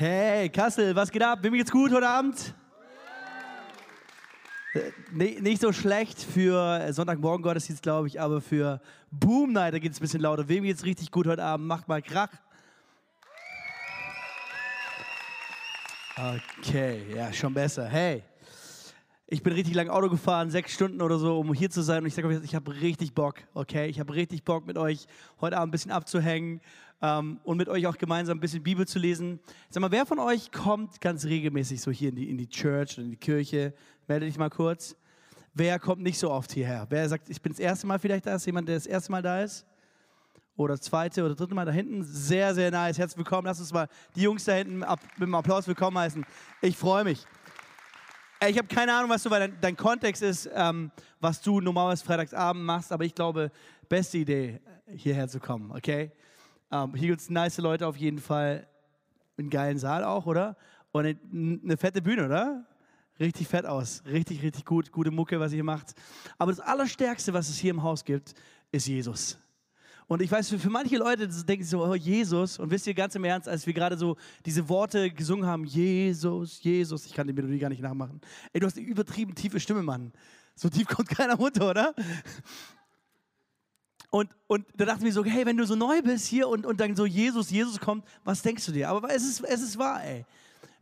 Hey, Kassel, was geht ab? Wem geht's gut heute Abend? Äh, nicht so schlecht für Sonntagmorgen Gottesdienst, glaube ich, aber für Boom Night, da geht es ein bisschen lauter. Wem geht's richtig gut heute Abend? Macht mal Krach. Okay, ja, schon besser. Hey, ich bin richtig lang Auto gefahren, sechs Stunden oder so, um hier zu sein. Und ich sage euch, ich habe richtig Bock, okay? Ich habe richtig Bock, mit euch heute Abend ein bisschen abzuhängen ähm, und mit euch auch gemeinsam ein bisschen Bibel zu lesen. Sag mal, wer von euch kommt ganz regelmäßig so hier in die, in die Church oder in die Kirche? Melde dich mal kurz. Wer kommt nicht so oft hierher? Wer sagt, ich bin das erste Mal vielleicht da? Ist jemand, der das erste Mal da ist? Oder das zweite oder dritte Mal da hinten? Sehr, sehr nice. Herzlich willkommen. Lass uns mal die Jungs da hinten ab, mit einem Applaus willkommen heißen. Ich freue mich. Ich habe keine Ahnung, was du, weil dein, dein Kontext ist, ähm, was du normalerweise Freitagsabend machst, aber ich glaube, beste Idee, hierher zu kommen, okay? Ähm, hier gibt es nice Leute auf jeden Fall, einen geilen Saal auch, oder? Und eine, eine fette Bühne, oder? Richtig fett aus, richtig, richtig gut, gute Mucke, was ihr macht. Aber das Allerstärkste, was es hier im Haus gibt, ist Jesus. Und ich weiß, für, für manche Leute denken so, oh Jesus, und wisst ihr ganz im Ernst, als wir gerade so diese Worte gesungen haben, Jesus, Jesus, ich kann die Melodie gar nicht nachmachen. Ey, du hast eine übertrieben tiefe Stimme, Mann. So tief kommt keiner runter, oder? Und, und da dachte ich mir so, hey, wenn du so neu bist hier und, und dann so Jesus, Jesus kommt, was denkst du dir? Aber es ist, es ist wahr, ey.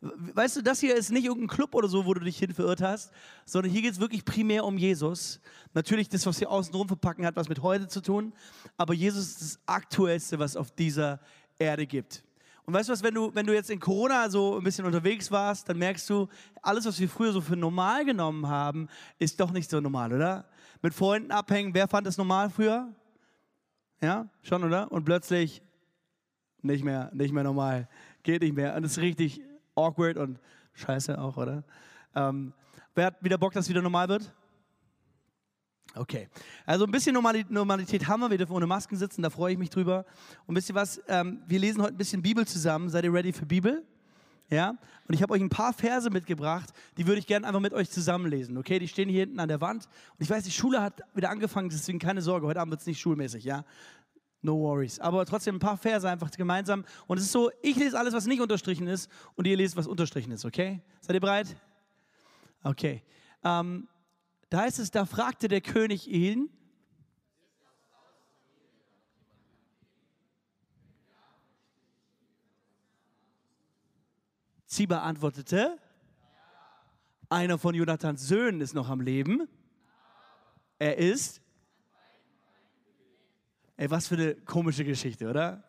Weißt du, das hier ist nicht irgendein Club oder so, wo du dich hin verirrt hast, sondern hier geht es wirklich primär um Jesus. Natürlich, das, was wir außenrum verpacken, hat was mit heute zu tun, aber Jesus ist das Aktuellste, was auf dieser Erde gibt. Und weißt du was, wenn du, wenn du jetzt in Corona so ein bisschen unterwegs warst, dann merkst du, alles, was wir früher so für normal genommen haben, ist doch nicht so normal, oder? Mit Freunden abhängen, wer fand das normal früher? Ja, schon, oder? Und plötzlich nicht mehr, nicht mehr normal. Geht nicht mehr. Und das ist richtig awkward und scheiße auch, oder? Ähm, wer hat wieder Bock, dass es wieder normal wird? Okay. Also ein bisschen Normalität haben wir. Wir dürfen ohne Masken sitzen, da freue ich mich drüber. Und wisst ihr was? Ähm, wir lesen heute ein bisschen Bibel zusammen. Seid ihr ready für Bibel? Ja? Und ich habe euch ein paar Verse mitgebracht, die würde ich gerne einfach mit euch zusammenlesen. Okay? Die stehen hier hinten an der Wand. Und ich weiß, die Schule hat wieder angefangen, deswegen keine Sorge. Heute Abend wird es nicht schulmäßig, ja? No worries. Aber trotzdem ein paar Verse einfach gemeinsam. Und es ist so, ich lese alles, was nicht unterstrichen ist, und ihr lest, was unterstrichen ist, okay? Seid ihr bereit? Okay. Ähm, da heißt es, da fragte der König ihn. Ziba antwortete, einer von Jonathans Söhnen ist noch am Leben. Er ist Ey, was für eine komische Geschichte, oder?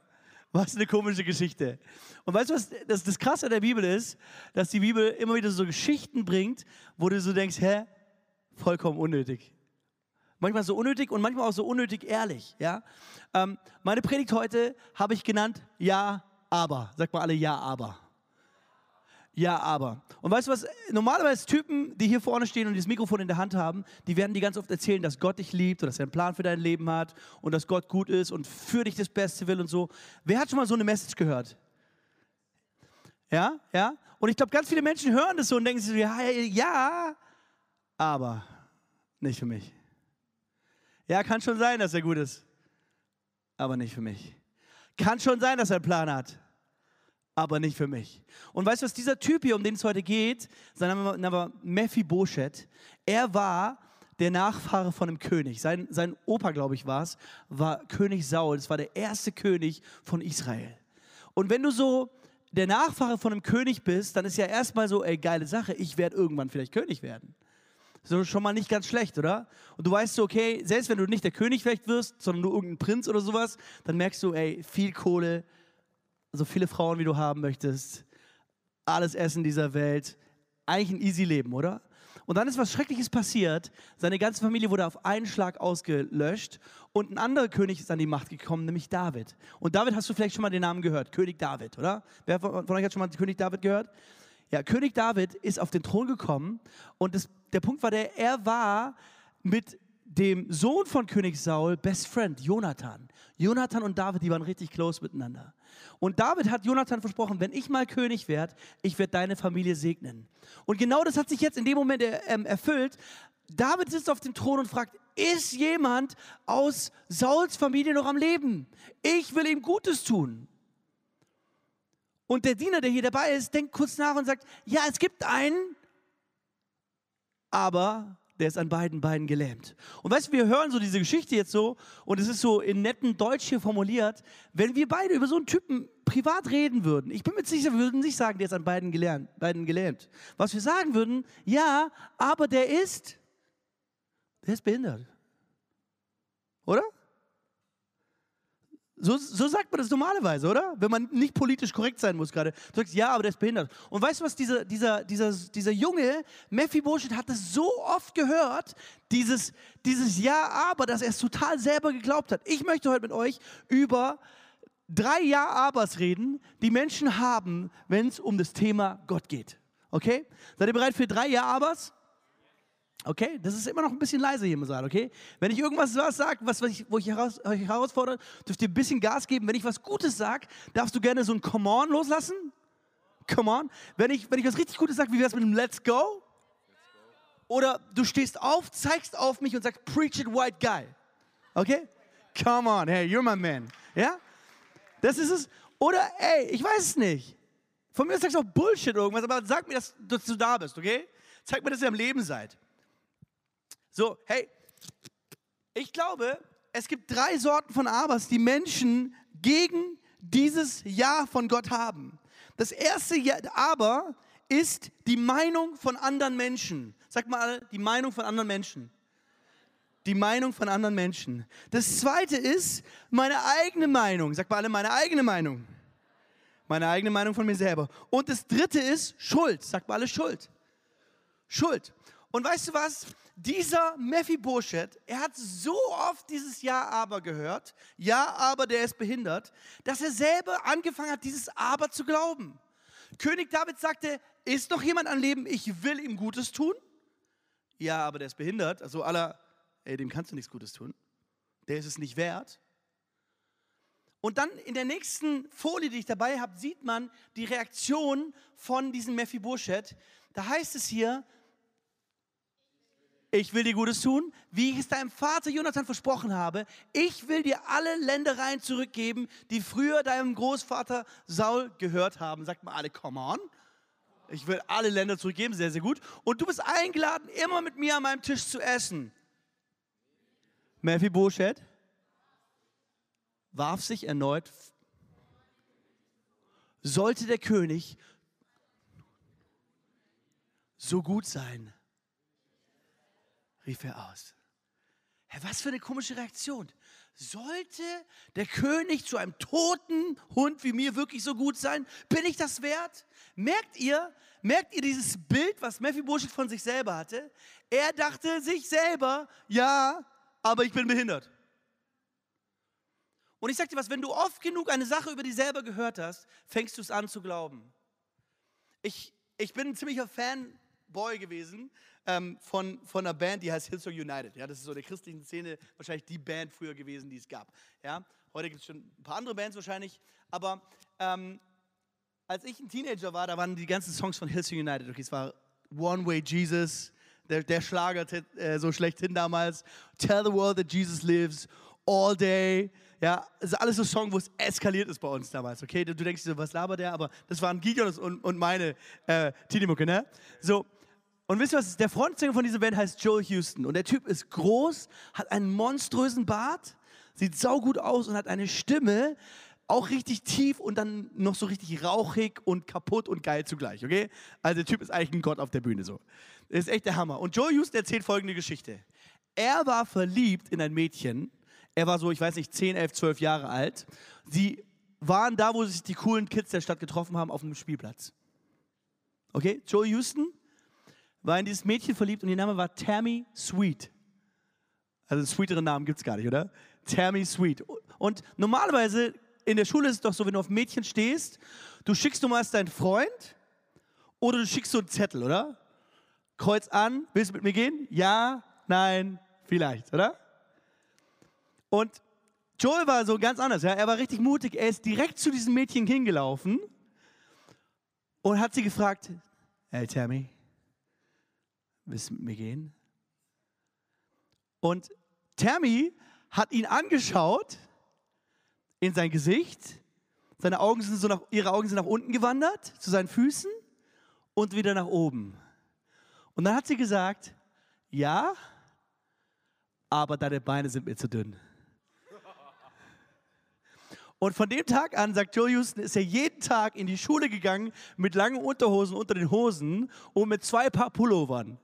Was eine komische Geschichte. Und weißt du, was das, das Krasse der Bibel ist? Dass die Bibel immer wieder so Geschichten bringt, wo du so denkst, hä? Vollkommen unnötig. Manchmal so unnötig und manchmal auch so unnötig ehrlich, ja? Ähm, meine Predigt heute habe ich genannt, ja, aber. Sag mal alle, ja, aber. Ja, aber. Und weißt du was? Normalerweise Typen, die hier vorne stehen und dieses Mikrofon in der Hand haben, die werden dir ganz oft erzählen, dass Gott dich liebt und dass er einen Plan für dein Leben hat und dass Gott gut ist und für dich das Beste will und so. Wer hat schon mal so eine Message gehört? Ja, ja. Und ich glaube, ganz viele Menschen hören das so und denken sich so, ja, ja, aber nicht für mich. Ja, kann schon sein, dass er gut ist, aber nicht für mich. Kann schon sein, dass er einen Plan hat, aber nicht für mich. Und weißt du was, dieser Typ hier, um den es heute geht, sein Name war Mephibosheth, er war der Nachfahre von einem König. Sein, sein Opa, glaube ich, war es, war König Saul. Das war der erste König von Israel. Und wenn du so der Nachfahre von einem König bist, dann ist ja erstmal so, ey, geile Sache, ich werde irgendwann vielleicht König werden. So schon mal nicht ganz schlecht, oder? Und du weißt so, okay, selbst wenn du nicht der König vielleicht wirst, sondern nur irgendein Prinz oder sowas, dann merkst du, ey, viel Kohle, so viele Frauen, wie du haben möchtest, alles Essen dieser Welt, eigentlich ein easy Leben, oder? Und dann ist was Schreckliches passiert. Seine ganze Familie wurde auf einen Schlag ausgelöscht und ein anderer König ist an die Macht gekommen, nämlich David. Und David hast du vielleicht schon mal den Namen gehört, König David, oder? Wer von euch hat schon mal König David gehört? Ja, König David ist auf den Thron gekommen und das, der Punkt war der, er war mit dem Sohn von König Saul, Best Friend, Jonathan. Jonathan und David, die waren richtig close miteinander. Und David hat Jonathan versprochen, wenn ich mal König werde, ich werde deine Familie segnen. Und genau das hat sich jetzt in dem Moment ähm, erfüllt. David sitzt auf dem Thron und fragt, ist jemand aus Sauls Familie noch am Leben? Ich will ihm Gutes tun. Und der Diener, der hier dabei ist, denkt kurz nach und sagt, ja, es gibt einen, aber der ist an beiden Beinen gelähmt. Und weißt du, wir hören so diese Geschichte jetzt so und es ist so in netten Deutsch hier formuliert, wenn wir beide über so einen Typen privat reden würden, ich bin mir sicher, wir würden nicht sagen, der ist an beiden gelähmt, beiden gelähmt. Was wir sagen würden, ja, aber der ist, der ist behindert. Oder? So, so, sagt man das normalerweise, oder? Wenn man nicht politisch korrekt sein muss gerade. Du sagst, ja, aber der ist behindert. Und weißt du was, dieser, dieser, dieser, dieser Junge, Mephibosheth, hat das so oft gehört, dieses, dieses Ja, aber, dass er es total selber geglaubt hat. Ich möchte heute mit euch über drei Ja-Abers reden, die Menschen haben, wenn es um das Thema Gott geht. Okay? Seid ihr bereit für drei Ja-Abers? Okay, das ist immer noch ein bisschen leise hier im Saal, okay? Wenn ich irgendwas sage, was, was ich, wo ich heraus, euch herausfordere, dürft ihr ein bisschen Gas geben. Wenn ich was Gutes sage, darfst du gerne so ein Come on loslassen. Come on. Wenn ich, wenn ich was richtig Gutes sage, wie wäre es mit einem Let's go? Oder du stehst auf, zeigst auf mich und sagst, preach it, white guy. Okay? Come on, hey, you're my man. Ja? Das ist es. Oder, ey, ich weiß es nicht. Von mir sagst du auch Bullshit irgendwas, aber sag mir, dass, dass du da bist, okay? Zeig mir, dass ihr am Leben seid. So, hey, ich glaube, es gibt drei Sorten von Abers, die Menschen gegen dieses Ja von Gott haben. Das erste Aber ist die Meinung von anderen Menschen. Sag mal, die Meinung von anderen Menschen. Die Meinung von anderen Menschen. Das zweite ist meine eigene Meinung. Sag mal alle meine eigene Meinung. Meine eigene Meinung von mir selber. Und das dritte ist Schuld. Sag mal alle Schuld. Schuld. Und weißt du was? dieser Mephibosheth, er hat so oft dieses Ja, aber gehört, Ja, aber der ist behindert, dass er selber angefangen hat, dieses Aber zu glauben. König David sagte, ist noch jemand am Leben, ich will ihm Gutes tun? Ja, aber der ist behindert. Also aller, ey, dem kannst du nichts Gutes tun. Der ist es nicht wert. Und dann in der nächsten Folie, die ich dabei habe, sieht man die Reaktion von diesem Mephibosheth. Da heißt es hier, ich will dir Gutes tun, wie ich es deinem Vater Jonathan versprochen habe. Ich will dir alle Ländereien zurückgeben, die früher deinem Großvater Saul gehört haben. Sagt mal alle, come on. Ich will alle Länder zurückgeben, sehr, sehr gut. Und du bist eingeladen, immer mit mir an meinem Tisch zu essen. Mephibosheth warf sich erneut. Sollte der König so gut sein, rief er aus. Herr, was für eine komische Reaktion. Sollte der König zu einem toten Hund wie mir wirklich so gut sein? Bin ich das wert? Merkt ihr, merkt ihr dieses Bild, was Mephibosheth von sich selber hatte? Er dachte sich selber, ja, aber ich bin behindert. Und ich sag dir was, wenn du oft genug eine Sache über dich selber gehört hast, fängst du es an zu glauben. Ich, ich bin ein ziemlicher Fanboy gewesen ähm, von, von einer Band, die heißt Hillsong United. Ja, das ist so der christlichen Szene wahrscheinlich die Band früher gewesen, die es gab. Ja, heute gibt es schon ein paar andere Bands wahrscheinlich, aber ähm, als ich ein Teenager war, da waren die ganzen Songs von Hillsong United. Okay, es war One Way Jesus, der, der Schlager äh, so schlechthin damals. Tell the world that Jesus lives, All Day. Ja, das ist alles so Song, wo es eskaliert ist bei uns damals. Okay, du, denkst so, was labert der? Aber das waren Gideon und, und meine äh, Teenie-Mucke, ne? So, und wisst ihr was? Der Frontsänger von dieser Band heißt Joel Houston. Und der Typ ist groß, hat einen monströsen Bart, sieht saugut aus und hat eine Stimme, auch richtig tief und dann noch so richtig rauchig und kaputt und geil zugleich, okay? Also der Typ ist eigentlich ein Gott auf der Bühne so. Das ist echt der Hammer. Und Joel Houston erzählt folgende Geschichte. Er war verliebt in ein Mädchen. Er war so, ich weiß nicht, 10, 11, 12 Jahre alt. Sie waren da, wo sich die coolen Kids der Stadt getroffen haben, auf einem Spielplatz. Okay? Joel Houston war in dieses Mädchen verliebt und ihr Name war Tammy Sweet. Also einen sweeteren Namen gibt es gar nicht, oder? Tammy Sweet. Und normalerweise in der Schule ist es doch so, wenn du auf Mädchen stehst, du schickst du mal deinen Freund oder du schickst so einen Zettel, oder? Kreuz an, willst du mit mir gehen? Ja, nein, vielleicht, oder? Und Joel war so ganz anders, ja? er war richtig mutig, er ist direkt zu diesem Mädchen hingelaufen und hat sie gefragt, hey Tammy, willst du mit mir gehen? Und Tammy hat ihn angeschaut in sein Gesicht, Seine Augen sind so nach, ihre Augen sind nach unten gewandert, zu seinen Füßen und wieder nach oben. Und dann hat sie gesagt, ja, aber deine Beine sind mir zu dünn. Und von dem Tag an, sagt Joe Houston, ist er jeden Tag in die Schule gegangen mit langen Unterhosen unter den Hosen und mit zwei Paar Pullovern.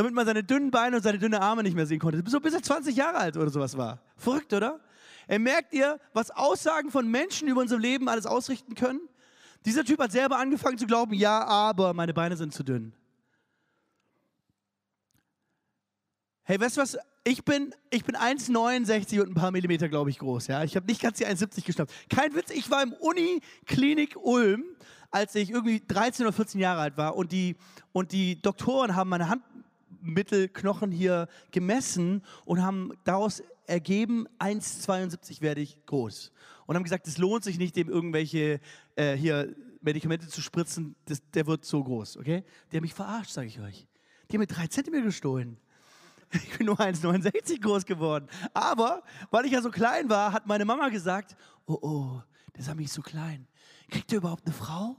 Damit man seine dünnen Beine und seine dünnen Arme nicht mehr sehen konnte. So bis er 20 Jahre alt oder sowas war. Verrückt, oder? Er merkt ihr, was Aussagen von Menschen über unser Leben alles ausrichten können. Dieser Typ hat selber angefangen zu glauben, ja, aber meine Beine sind zu dünn. Hey, weißt du was? Ich bin, ich bin 1,69 und ein paar Millimeter, glaube ich, groß. Ja? Ich habe nicht ganz die 1,70 geschnappt. Kein Witz, ich war im Uniklinik Ulm, als ich irgendwie 13 oder 14 Jahre alt war und die, und die Doktoren haben meine Handmittelknochen hier gemessen und haben daraus ergeben, 1,72 werde ich groß. Und haben gesagt, es lohnt sich nicht, dem irgendwelche äh, hier Medikamente zu spritzen, das, der wird so groß, okay? Die haben mich verarscht, sage ich euch. Die haben mir drei Zentimeter gestohlen. Ich bin nur 1,69 groß geworden. Aber weil ich ja so klein war, hat meine Mama gesagt, oh oh, der ist mich so klein. Kriegt er überhaupt eine Frau?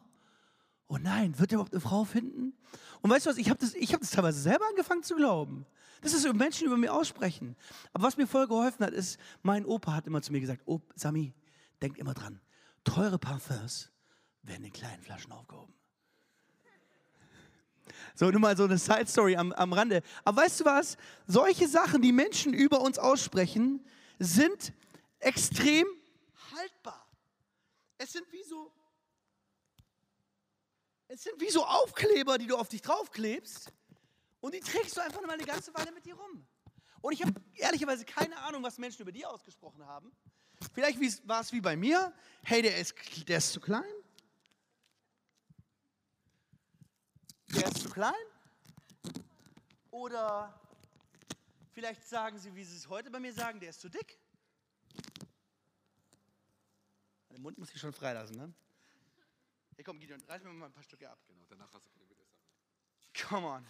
Oh nein, wird er überhaupt eine Frau finden? Und weißt du was, ich habe das, hab das teilweise selber angefangen zu glauben. Das ist, Menschen über mir aussprechen. Aber was mir voll geholfen hat, ist, mein Opa hat immer zu mir gesagt, oh, Sami, denk immer dran, teure Parfums werden in kleinen Flaschen aufgehoben. So, nur mal so eine Side-Story am, am Rande. Aber weißt du was? Solche Sachen, die Menschen über uns aussprechen, sind extrem haltbar. Es sind wie so, es sind wie so Aufkleber, die du auf dich draufklebst und die trägst du einfach mal eine ganze Weile mit dir rum. Und ich habe ehrlicherweise keine Ahnung, was Menschen über dir ausgesprochen haben. Vielleicht war es wie bei mir. Hey, der ist, der ist zu klein. Der ist zu klein. Oder vielleicht sagen sie, wie sie es heute bei mir sagen, der ist zu dick. Den Mund muss ich schon freilassen, ne? Hey, komm, Gideon, reiß mir mal ein paar Stücke ab. Genau, danach hast du keine Widersacher. Come on.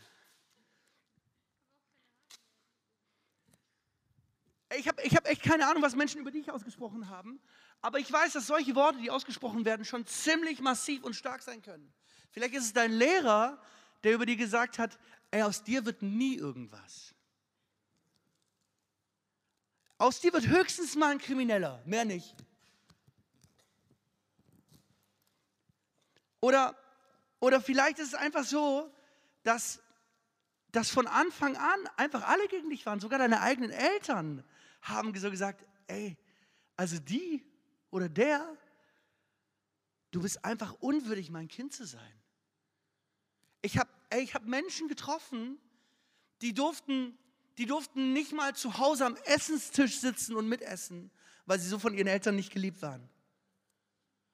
Ich habe ich hab echt keine Ahnung, was Menschen über dich ausgesprochen haben, aber ich weiß, dass solche Worte, die ausgesprochen werden, schon ziemlich massiv und stark sein können. Vielleicht ist es dein Lehrer, der über dir gesagt hat, ey, aus dir wird nie irgendwas. Aus dir wird höchstens mal ein Krimineller, mehr nicht. Oder, oder vielleicht ist es einfach so, dass, dass von Anfang an einfach alle gegen dich waren, sogar deine eigenen Eltern haben so gesagt, ey, also die oder der, du bist einfach unwürdig, mein Kind zu sein. Ich habe hab Menschen getroffen, die durften, die durften nicht mal zu Hause am Essenstisch sitzen und mitessen, weil sie so von ihren Eltern nicht geliebt waren.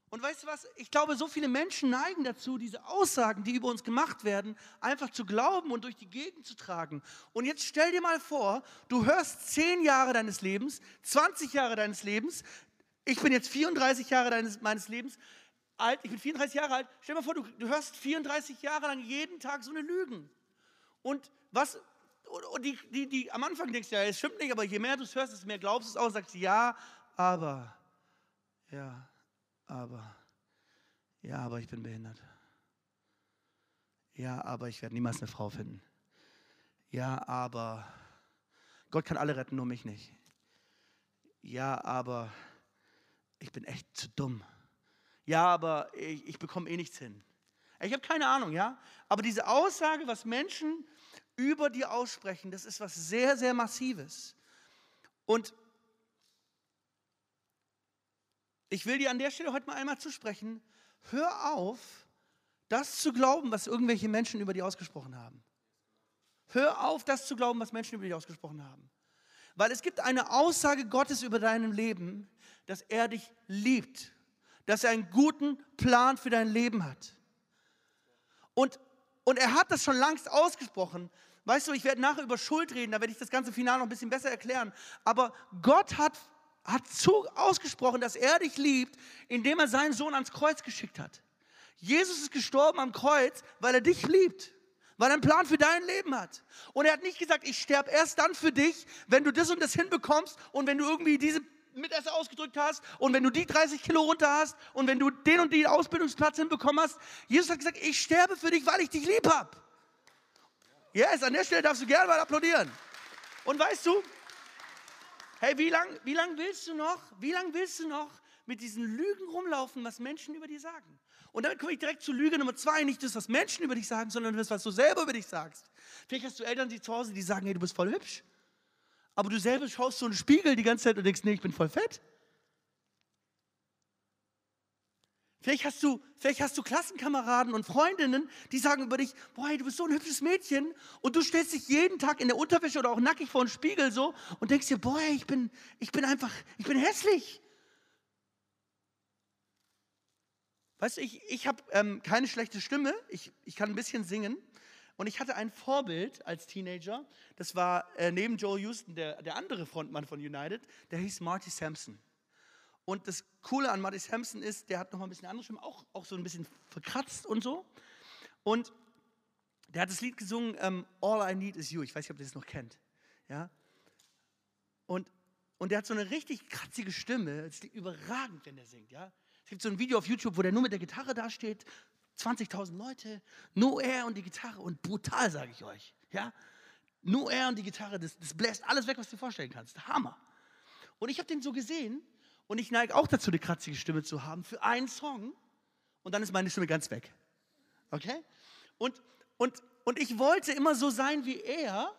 Und weißt du was? Ich glaube, so viele Menschen neigen dazu, diese Aussagen, die über uns gemacht werden, einfach zu glauben und durch die Gegend zu tragen. Und jetzt stell dir mal vor, du hörst zehn Jahre deines Lebens, 20 Jahre deines Lebens. Ich bin jetzt 34 Jahre deines, meines Lebens alt. Ich bin 34 Jahre alt. Stell dir mal vor, du, du hörst 34 Jahre lang jeden Tag so eine Lügen. Und was, und die, die, die am Anfang denkst, ja, es stimmt nicht, aber je mehr du es hörst, desto mehr glaubst du es auch, sagst ja, aber, ja aber, ja, aber ich bin behindert. Ja, aber ich werde niemals eine Frau finden. Ja, aber Gott kann alle retten, nur mich nicht. Ja, aber ich bin echt zu dumm. Ja, aber ich, ich bekomme eh nichts hin. Ich habe keine Ahnung, ja. Aber diese Aussage, was Menschen über dir aussprechen, das ist was sehr, sehr Massives. Und ich will dir an der Stelle heute mal einmal zusprechen, hör auf, das zu glauben, was irgendwelche Menschen über dich ausgesprochen haben. Hör auf, das zu glauben, was Menschen über dich ausgesprochen haben. Weil es gibt eine Aussage Gottes über deinem Leben, dass er dich liebt, dass er einen guten Plan für dein Leben hat. Und, und er hat das schon langst ausgesprochen. Weißt du, ich werde nachher über Schuld reden, da werde ich das ganze Final noch ein bisschen besser erklären. Aber Gott hat hat ausgesprochen, dass er dich liebt, indem er seinen Sohn ans Kreuz geschickt hat. Jesus ist gestorben am Kreuz, weil er dich liebt, weil er einen Plan für dein Leben hat. Und er hat nicht gesagt, ich sterbe erst dann für dich, wenn du das und das hinbekommst und wenn du irgendwie diese Mittagessen ausgedrückt hast und wenn du die 30 Kilo runter hast und wenn du den und den Ausbildungsplatz hinbekommen hast. Jesus hat gesagt, ich sterbe für dich, weil ich dich lieb habe. Yes, an der Stelle darfst du gerne mal applaudieren. Und weißt du, hey, wie lange wie lang willst du noch, wie lange willst du noch mit diesen Lügen rumlaufen, was Menschen über dich sagen? Und damit komme ich direkt zu Lüge Nummer zwei. Nicht das, was Menschen über dich sagen, sondern das, was du selber über dich sagst. Vielleicht hast du Eltern, die zu Hause, die sagen, hey, du bist voll hübsch. Aber du selber schaust so in den Spiegel die ganze Zeit und denkst, nee, ich bin voll fett. Vielleicht hast, du, vielleicht hast du Klassenkameraden und Freundinnen, die sagen über dich, boah, du bist so ein hübsches Mädchen und du stellst dich jeden Tag in der Unterwäsche oder auch nackig vor den Spiegel so und denkst dir, boah, ich bin, ich bin einfach, ich bin hässlich. Weißt du, ich, ich habe ähm, keine schlechte Stimme, ich, ich kann ein bisschen singen. Und ich hatte ein Vorbild als Teenager, das war äh, neben Joel Houston der, der andere Frontmann von United, der hieß Marty Sampson. Und das Coole an Marty Sampson ist, der hat noch mal ein bisschen andere Stimme, auch, auch so ein bisschen verkratzt und so. Und der hat das Lied gesungen, ähm, All I Need Is You. Ich weiß nicht, ob ihr das noch kennt. Ja? Und, und der hat so eine richtig kratzige Stimme, das ist überragend, wenn der singt. Ja? Es gibt so ein Video auf YouTube, wo der nur mit der Gitarre dasteht, 20.000 Leute, nur er und die Gitarre und brutal, sage ich euch. Ja? Nur er und die Gitarre, das, das bläst alles weg, was du dir vorstellen kannst. Hammer. Und ich habe den so gesehen und ich neige auch dazu, eine kratzige Stimme zu haben für einen Song und dann ist meine Stimme ganz weg. Okay? Und, und, und ich wollte immer so sein wie er,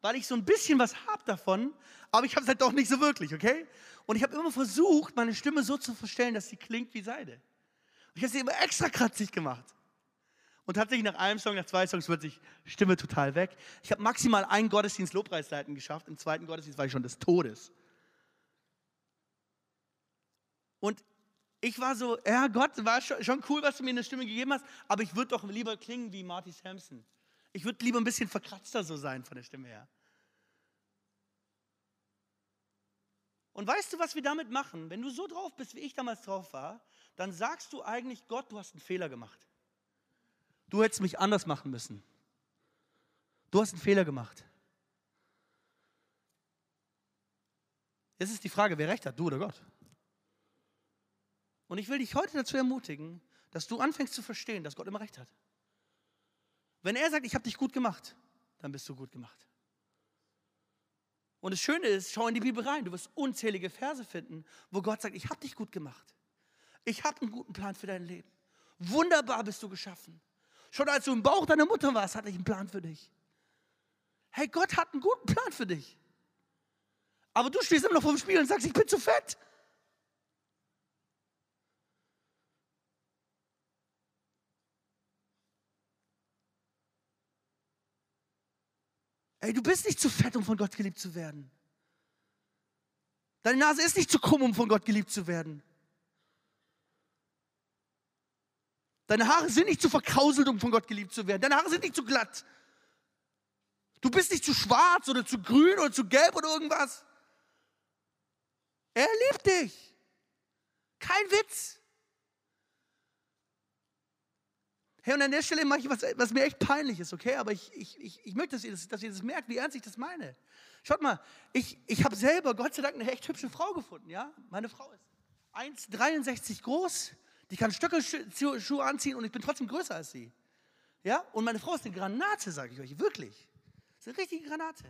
weil ich so ein bisschen was habe davon, aber ich habe es halt doch nicht so wirklich, okay? Und ich habe immer versucht, meine Stimme so zu verstellen, dass sie klingt wie Seide. Und ich habe sie immer extra kratzig gemacht. Und tatsächlich nach einem Song, nach zwei Songs wird sich Stimme total weg. Ich habe maximal einen Gottesdienst Lobpreisleiten geschafft. Im zweiten Gottesdienst war ich schon des Todes. Und ich war so, ja Gott, war schon cool, was du mir in der Stimme gegeben hast, aber ich würde doch lieber klingen wie Marty Sampson. Ich würde lieber ein bisschen verkratzter so sein von der Stimme her. Und weißt du, was wir damit machen? Wenn du so drauf bist, wie ich damals drauf war, dann sagst du eigentlich, Gott, du hast einen Fehler gemacht. Du hättest mich anders machen müssen. Du hast einen Fehler gemacht. Jetzt ist die Frage, wer recht hat, du oder Gott? Und ich will dich heute dazu ermutigen, dass du anfängst zu verstehen, dass Gott immer recht hat. Wenn er sagt, ich habe dich gut gemacht, dann bist du gut gemacht. Und das Schöne ist, schau in die Bibel rein, du wirst unzählige Verse finden, wo Gott sagt, ich habe dich gut gemacht. Ich habe einen guten Plan für dein Leben. Wunderbar bist du geschaffen. Schon als du im Bauch deiner Mutter warst, hatte ich einen Plan für dich. Hey, Gott hat einen guten Plan für dich. Aber du stehst immer noch vor dem Spiegel und sagst, ich bin zu fett. Ey, du bist nicht zu fett, um von Gott geliebt zu werden. Deine Nase ist nicht zu krumm, um von Gott geliebt zu werden. Deine Haare sind nicht zu verkrauselt, um von Gott geliebt zu werden. Deine Haare sind nicht zu glatt. Du bist nicht zu schwarz oder zu grün oder zu gelb oder irgendwas. Er liebt dich. Kein Witz. Hey, und an der Stelle mache ich was, was mir echt peinlich ist, okay? Aber ich, ich, ich, ich möchte, dass ihr das, dass ihr das merkt, wie ernst ich das meine. Schaut mal, ich, ich habe selber, Gott sei Dank, eine echt hübsche Frau gefunden, ja? Meine Frau ist 1,63 groß, die kann Stöckelschuhe anziehen und ich bin trotzdem größer als sie. Ja? Und meine Frau ist eine Granate, sage ich euch, wirklich. Ist eine richtige Granate.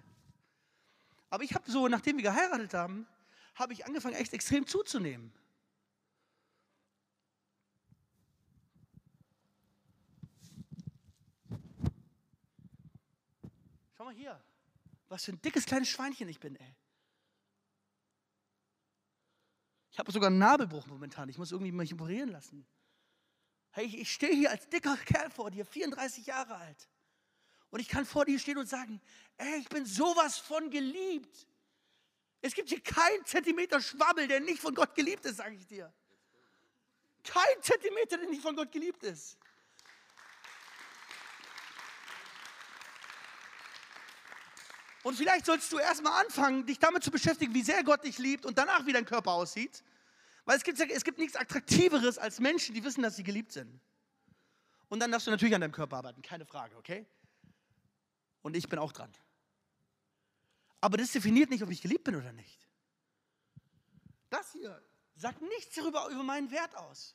Aber ich habe so, nachdem wir geheiratet haben, habe ich angefangen, echt extrem zuzunehmen. Schau mal hier, was für ein dickes kleines Schweinchen ich bin, ey. Ich habe sogar einen Nabelbruch momentan. Ich muss irgendwie mich operieren lassen. Hey, ich, ich stehe hier als dicker Kerl vor dir, 34 Jahre alt. Und ich kann vor dir stehen und sagen, ey, ich bin sowas von geliebt. Es gibt hier keinen Zentimeter Schwabbel, der nicht von Gott geliebt ist, sage ich dir. Kein Zentimeter, der nicht von Gott geliebt ist. Und vielleicht sollst du erstmal anfangen, dich damit zu beschäftigen, wie sehr Gott dich liebt und danach, wie dein Körper aussieht. Weil es gibt, es gibt nichts Attraktiveres als Menschen, die wissen, dass sie geliebt sind. Und dann darfst du natürlich an deinem Körper arbeiten, keine Frage, okay? Und ich bin auch dran. Aber das definiert nicht, ob ich geliebt bin oder nicht. Das hier sagt nichts darüber über meinen Wert aus.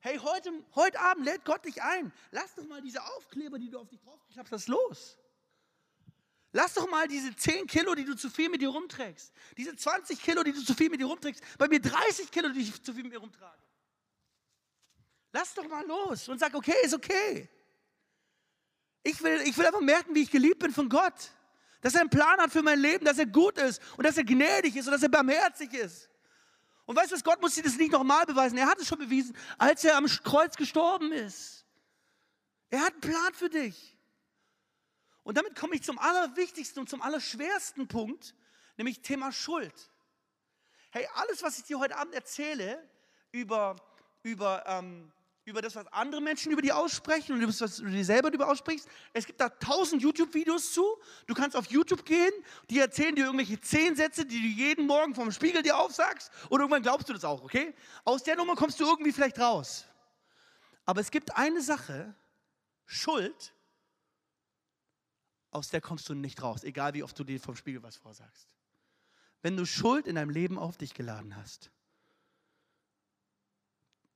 Hey, heute, heute Abend lädt Gott dich ein. Lass doch mal diese Aufkleber, die du auf dich draufgeklappt hast, los. Lass doch mal diese 10 Kilo, die du zu viel mit dir rumträgst, diese 20 Kilo, die du zu viel mit dir rumträgst, bei mir 30 Kilo, die ich zu viel mit mir rumtrage. Lass doch mal los und sag, okay, ist okay. Ich will, ich will einfach merken, wie ich geliebt bin von Gott. Dass er einen Plan hat für mein Leben, dass er gut ist und dass er gnädig ist und dass er barmherzig ist. Und weißt du Gott muss dir das nicht nochmal beweisen. Er hat es schon bewiesen, als er am Kreuz gestorben ist. Er hat einen Plan für dich. Und damit komme ich zum allerwichtigsten und zum allerschwersten Punkt, nämlich Thema Schuld. Hey, alles, was ich dir heute Abend erzähle über, über ähm, über das, was andere Menschen über die aussprechen und über das, was du dir selber darüber aussprichst. Es gibt da tausend YouTube-Videos zu. Du kannst auf YouTube gehen, die erzählen dir irgendwelche zehn Sätze, die du jeden Morgen vom Spiegel dir aufsagst und irgendwann glaubst du das auch, okay? Aus der Nummer kommst du irgendwie vielleicht raus. Aber es gibt eine Sache, Schuld, aus der kommst du nicht raus, egal wie oft du dir vom Spiegel was vorsagst. Wenn du Schuld in deinem Leben auf dich geladen hast,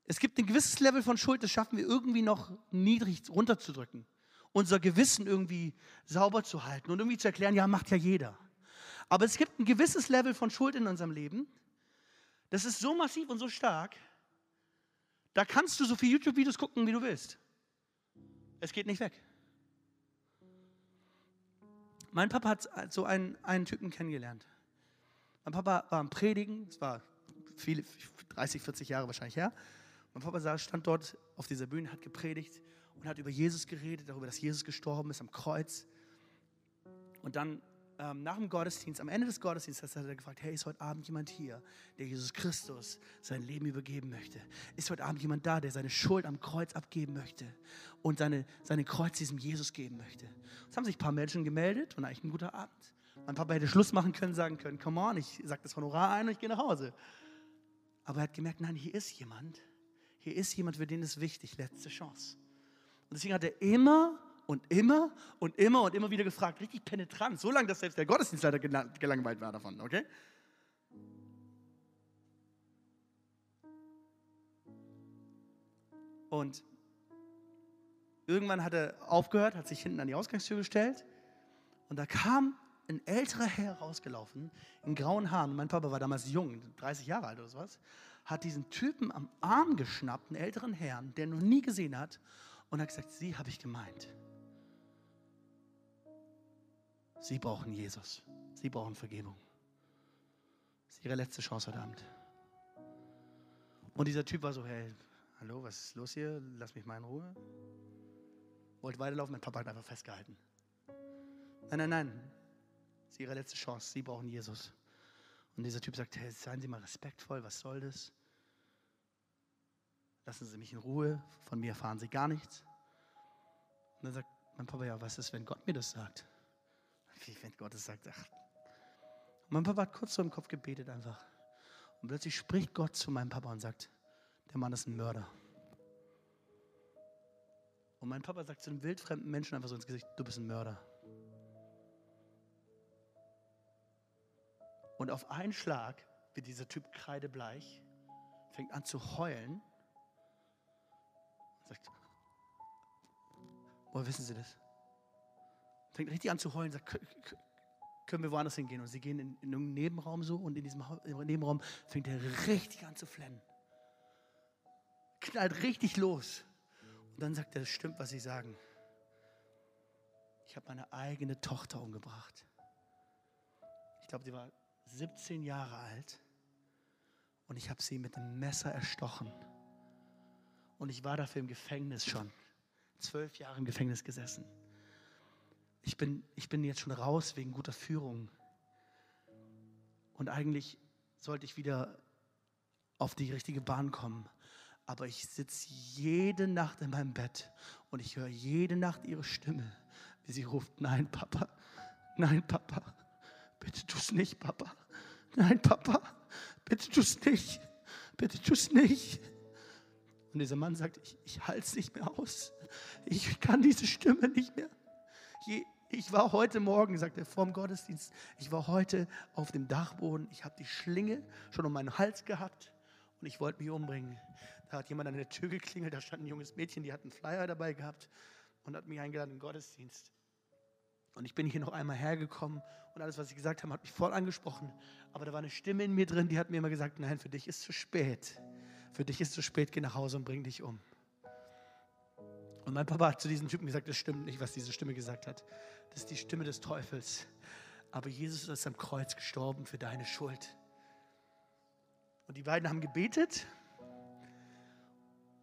es gibt ein gewisses Level von Schuld, das schaffen wir irgendwie noch niedrig runterzudrücken. Unser Gewissen irgendwie sauber zu halten und irgendwie zu erklären, ja, macht ja jeder. Aber es gibt ein gewisses Level von Schuld in unserem Leben. Das ist so massiv und so stark, da kannst du so viele YouTube-Videos gucken, wie du willst. Es geht nicht weg. Mein Papa hat so einen, einen Typen kennengelernt. Mein Papa war am Predigen, es war viele, 30, 40 Jahre wahrscheinlich her. Mein Papa stand dort auf dieser Bühne, hat gepredigt und hat über Jesus geredet, darüber, dass Jesus gestorben ist am Kreuz. Und dann ähm, nach dem Gottesdienst, am Ende des Gottesdienstes, hat er gefragt, hey, ist heute Abend jemand hier, der Jesus Christus sein Leben übergeben möchte? Ist heute Abend jemand da, der seine Schuld am Kreuz abgeben möchte und seine, seine Kreuz diesem Jesus geben möchte? Es haben sich ein paar Menschen gemeldet und eigentlich ein guter Abend. Mein Papa hätte Schluss machen können, sagen können, come on, ich sage das Honorar ein und ich gehe nach Hause. Aber er hat gemerkt, nein, hier ist jemand, hier ist jemand, für den ist wichtig, letzte Chance. Und deswegen hat er immer und immer und immer und immer wieder gefragt, richtig penetrant, so lange, dass selbst der Gottesdienstleiter gelangweilt war davon, okay? Und irgendwann hat er aufgehört, hat sich hinten an die Ausgangstür gestellt und da kam ein älterer Herr rausgelaufen in grauen Haaren. Mein Papa war damals jung, 30 Jahre alt oder sowas hat diesen Typen am Arm geschnappt, einen älteren Herrn, der noch nie gesehen hat, und hat gesagt, Sie habe ich gemeint. Sie brauchen Jesus. Sie brauchen Vergebung. Das ist Ihre letzte Chance heute Abend. Und dieser Typ war so, hey, hallo, was ist los hier? Lass mich mal in Ruhe. Wollte weiterlaufen, mein Papa hat einfach festgehalten. Nein, nein, nein. Das ist Ihre letzte Chance. Sie brauchen Jesus. Und dieser Typ sagt, hey, seien Sie mal respektvoll, was soll das? Lassen Sie mich in Ruhe, von mir erfahren Sie gar nichts. Und dann sagt mein Papa, ja, was ist, wenn Gott mir das sagt? Wie, wenn Gott es sagt, ach. Und mein Papa hat kurz so im Kopf gebetet einfach. Und plötzlich spricht Gott zu meinem Papa und sagt, der Mann ist ein Mörder. Und mein Papa sagt zu einem wildfremden Menschen einfach so ins Gesicht, du bist ein Mörder. Und auf einen Schlag wird dieser Typ kreidebleich, fängt an zu heulen und sagt, woher wissen Sie das? Fängt richtig an zu heulen, sagt, können wir woanders hingehen? Und sie gehen in, in einen Nebenraum so und in diesem Nebenraum fängt er richtig an zu flennen. Knallt richtig los. Und dann sagt er, das stimmt, was Sie sagen. Ich habe meine eigene Tochter umgebracht. Ich glaube, sie war 17 Jahre alt und ich habe sie mit einem Messer erstochen. Und ich war dafür im Gefängnis schon. Zwölf Jahre im Gefängnis gesessen. Ich bin, ich bin jetzt schon raus wegen guter Führung. Und eigentlich sollte ich wieder auf die richtige Bahn kommen. Aber ich sitze jede Nacht in meinem Bett und ich höre jede Nacht ihre Stimme, wie sie ruft, nein, Papa, nein, Papa, Bitte tu es nicht, Papa. Nein, Papa, bitte tu es nicht. Bitte tu es nicht. Und dieser Mann sagt, ich, ich halte es nicht mehr aus. Ich kann diese Stimme nicht mehr. Ich war heute Morgen, sagt er, vorm Gottesdienst, ich war heute auf dem Dachboden, ich habe die Schlinge schon um meinen Hals gehabt und ich wollte mich umbringen. Da hat jemand an der Tür geklingelt, da stand ein junges Mädchen, die hat einen Flyer dabei gehabt und hat mich eingeladen in den Gottesdienst. Und ich bin hier noch einmal hergekommen und alles, was sie gesagt haben, hat mich voll angesprochen. Aber da war eine Stimme in mir drin, die hat mir immer gesagt, nein, für dich ist zu spät. Für dich ist zu spät, geh nach Hause und bring dich um. Und mein Papa hat zu diesem Typen gesagt, das stimmt nicht, was diese Stimme gesagt hat. Das ist die Stimme des Teufels. Aber Jesus ist am Kreuz gestorben für deine Schuld. Und die beiden haben gebetet.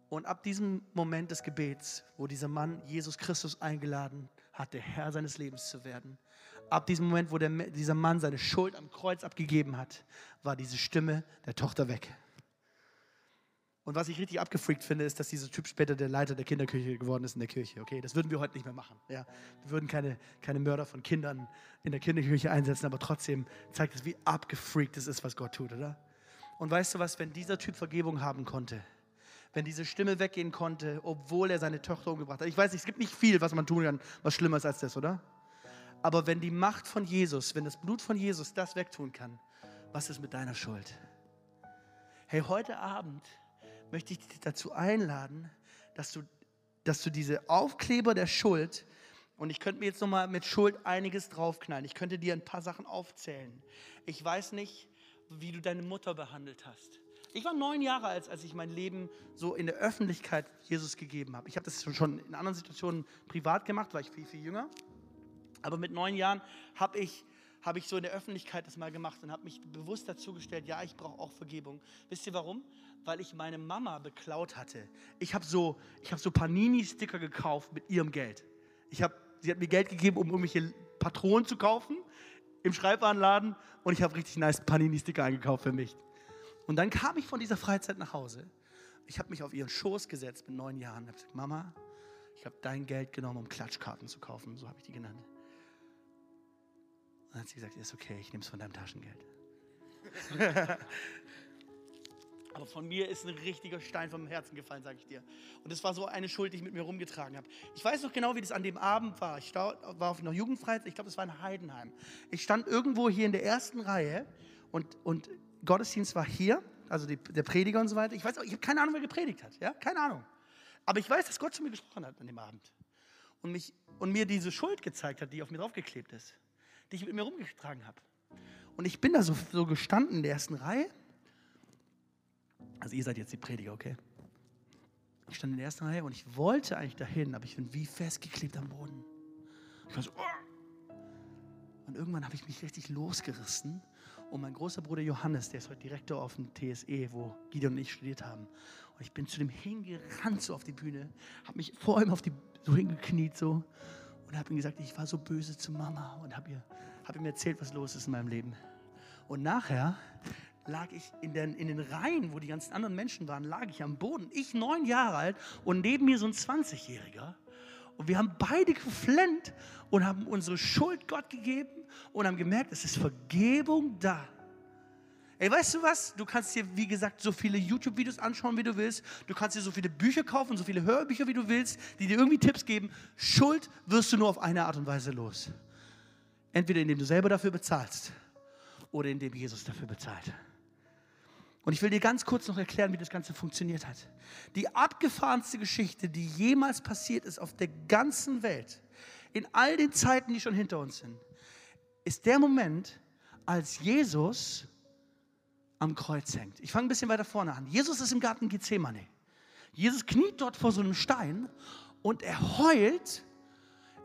Und ab diesem Moment des Gebets, wo dieser Mann Jesus Christus eingeladen hat, der Herr seines Lebens zu werden, ab diesem Moment, wo der, dieser Mann seine Schuld am Kreuz abgegeben hat, war diese Stimme der Tochter weg. Und was ich richtig abgefreakt finde, ist, dass dieser Typ später der Leiter der Kinderkirche geworden ist in der Kirche. Okay, das würden wir heute nicht mehr machen. Ja, wir würden keine, keine Mörder von Kindern in der Kinderkirche einsetzen, aber trotzdem zeigt es, wie abgefreakt es ist, was Gott tut, oder? Und weißt du was, wenn dieser Typ Vergebung haben konnte, wenn diese Stimme weggehen konnte, obwohl er seine Tochter umgebracht hat. Ich weiß es gibt nicht viel, was man tun kann, was schlimmer ist als das, oder? Aber wenn die Macht von Jesus, wenn das Blut von Jesus das wegtun kann, was ist mit deiner Schuld? Hey, heute Abend möchte ich dich dazu einladen, dass du, dass du diese Aufkleber der Schuld, und ich könnte mir jetzt nochmal mit Schuld einiges draufknallen, ich könnte dir ein paar Sachen aufzählen. Ich weiß nicht, wie du deine Mutter behandelt hast. Ich war neun Jahre alt, als ich mein Leben so in der Öffentlichkeit Jesus gegeben habe. Ich habe das schon in anderen Situationen privat gemacht, war ich viel, viel jünger. Aber mit neun Jahren habe ich, hab ich so in der Öffentlichkeit das mal gemacht und habe mich bewusst dazu gestellt, ja, ich brauche auch Vergebung. Wisst ihr warum? Weil ich meine Mama beklaut hatte. Ich habe so, hab so Panini-Sticker gekauft mit ihrem Geld. Ich hab, sie hat mir Geld gegeben, um irgendwelche Patronen zu kaufen im Schreibwarenladen und ich habe richtig nice Panini-Sticker eingekauft für mich. Und dann kam ich von dieser Freizeit nach Hause. Ich habe mich auf ihren Schoß gesetzt mit neun Jahren und habe gesagt, Mama, ich habe dein Geld genommen, um Klatschkarten zu kaufen. So habe ich die genannt. Und dann hat sie gesagt, ist okay, ich nehme es von deinem Taschengeld. Aber von mir ist ein richtiger Stein vom Herzen gefallen, sage ich dir. Und es war so eine Schuld, die ich mit mir rumgetragen habe. Ich weiß noch genau, wie das an dem Abend war. Ich war auf einer Jugendfreizeit, ich glaube, es war in Heidenheim. Ich stand irgendwo hier in der ersten Reihe und, und Gottesdienst war hier, also die, der Prediger und so weiter. Ich weiß, ich habe keine Ahnung, wer gepredigt hat. Ja, keine Ahnung. Aber ich weiß, dass Gott zu mir gesprochen hat an dem Abend. Und, mich, und mir diese Schuld gezeigt hat, die auf mir draufgeklebt ist. Die ich mit mir rumgetragen habe. Und ich bin da so, so gestanden in der ersten Reihe also ihr seid jetzt die Prediger, okay? Ich stand in der ersten Reihe und ich wollte eigentlich dahin, aber ich bin wie festgeklebt am Boden. Ich war so, oh! Und irgendwann habe ich mich richtig losgerissen. Und mein großer Bruder Johannes, der ist heute Direktor auf dem TSE, wo Gideon und ich studiert haben. Und ich bin zu dem hingerannt so auf die Bühne, habe mich vor ihm auf die, so hingekniet so und habe ihm gesagt, ich war so böse zu Mama und habe ihr, hab ihm erzählt, was los ist in meinem Leben. Und nachher lag ich in den, in den Reihen, wo die ganzen anderen Menschen waren, lag ich am Boden. Ich neun Jahre alt und neben mir so ein 20-Jähriger. Und wir haben beide geflennt und haben unsere Schuld Gott gegeben und haben gemerkt, es ist Vergebung da. Ey, weißt du was? Du kannst dir, wie gesagt, so viele YouTube-Videos anschauen, wie du willst. Du kannst dir so viele Bücher kaufen, so viele Hörbücher, wie du willst, die dir irgendwie Tipps geben. Schuld wirst du nur auf eine Art und Weise los. Entweder indem du selber dafür bezahlst oder indem Jesus dafür bezahlt. Und ich will dir ganz kurz noch erklären, wie das Ganze funktioniert hat. Die abgefahrenste Geschichte, die jemals passiert ist auf der ganzen Welt, in all den Zeiten, die schon hinter uns sind, ist der Moment, als Jesus am Kreuz hängt. Ich fange ein bisschen weiter vorne an. Jesus ist im Garten Gethsemane. Jesus kniet dort vor so einem Stein und er heult.